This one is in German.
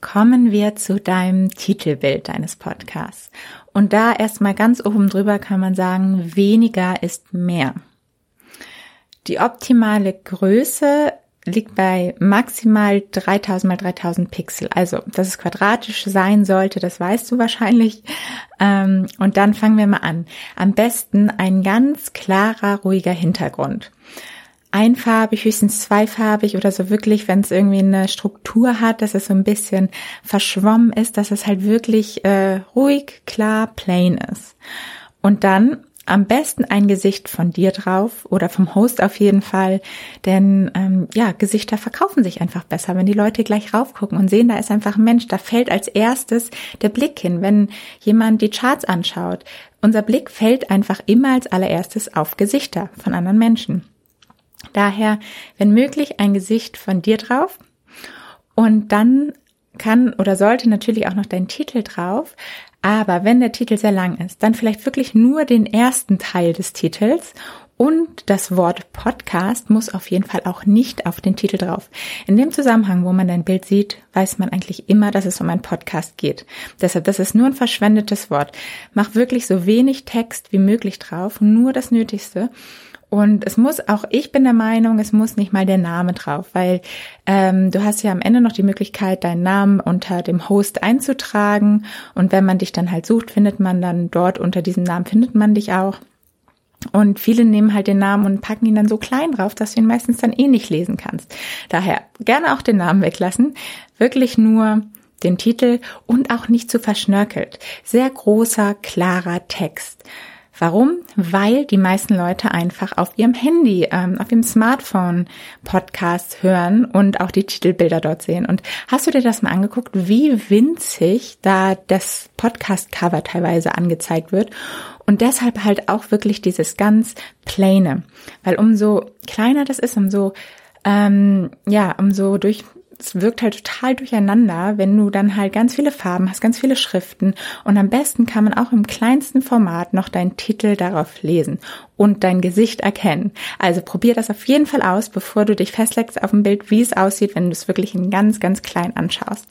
kommen wir zu deinem Titelbild deines Podcasts. Und da erstmal ganz oben drüber kann man sagen, weniger ist mehr. Die optimale Größe liegt bei maximal 3000 mal 3000 Pixel. Also, dass es quadratisch sein sollte, das weißt du wahrscheinlich. Ähm, und dann fangen wir mal an. Am besten ein ganz klarer, ruhiger Hintergrund einfarbig, höchstens zweifarbig oder so wirklich, wenn es irgendwie eine Struktur hat, dass es so ein bisschen verschwommen ist, dass es halt wirklich äh, ruhig, klar, plain ist. Und dann am besten ein Gesicht von dir drauf oder vom Host auf jeden Fall, denn ähm, ja, Gesichter verkaufen sich einfach besser, wenn die Leute gleich raufgucken und sehen, da ist einfach ein Mensch, da fällt als erstes der Blick hin, wenn jemand die Charts anschaut. Unser Blick fällt einfach immer als allererstes auf Gesichter von anderen Menschen. Daher, wenn möglich, ein Gesicht von dir drauf und dann kann oder sollte natürlich auch noch dein Titel drauf. Aber wenn der Titel sehr lang ist, dann vielleicht wirklich nur den ersten Teil des Titels und das Wort Podcast muss auf jeden Fall auch nicht auf den Titel drauf. In dem Zusammenhang, wo man dein Bild sieht, weiß man eigentlich immer, dass es um einen Podcast geht. Deshalb, das ist nur ein verschwendetes Wort. Mach wirklich so wenig Text wie möglich drauf, nur das Nötigste. Und es muss auch, ich bin der Meinung, es muss nicht mal der Name drauf, weil ähm, du hast ja am Ende noch die Möglichkeit, deinen Namen unter dem Host einzutragen. Und wenn man dich dann halt sucht, findet man dann dort unter diesem Namen, findet man dich auch. Und viele nehmen halt den Namen und packen ihn dann so klein drauf, dass du ihn meistens dann eh nicht lesen kannst. Daher gerne auch den Namen weglassen. Wirklich nur den Titel und auch nicht zu verschnörkelt. Sehr großer, klarer Text. Warum? Weil die meisten Leute einfach auf ihrem Handy, ähm, auf ihrem Smartphone Podcasts hören und auch die Titelbilder dort sehen. Und hast du dir das mal angeguckt, wie winzig da das Podcast-Cover teilweise angezeigt wird? Und deshalb halt auch wirklich dieses ganz plaine. Weil umso kleiner das ist, umso ähm, ja, umso durch es wirkt halt total durcheinander, wenn du dann halt ganz viele Farben hast, ganz viele Schriften und am besten kann man auch im kleinsten Format noch deinen Titel darauf lesen und dein Gesicht erkennen. Also probier das auf jeden Fall aus, bevor du dich festlegst auf dem Bild, wie es aussieht, wenn du es wirklich in ganz, ganz klein anschaust.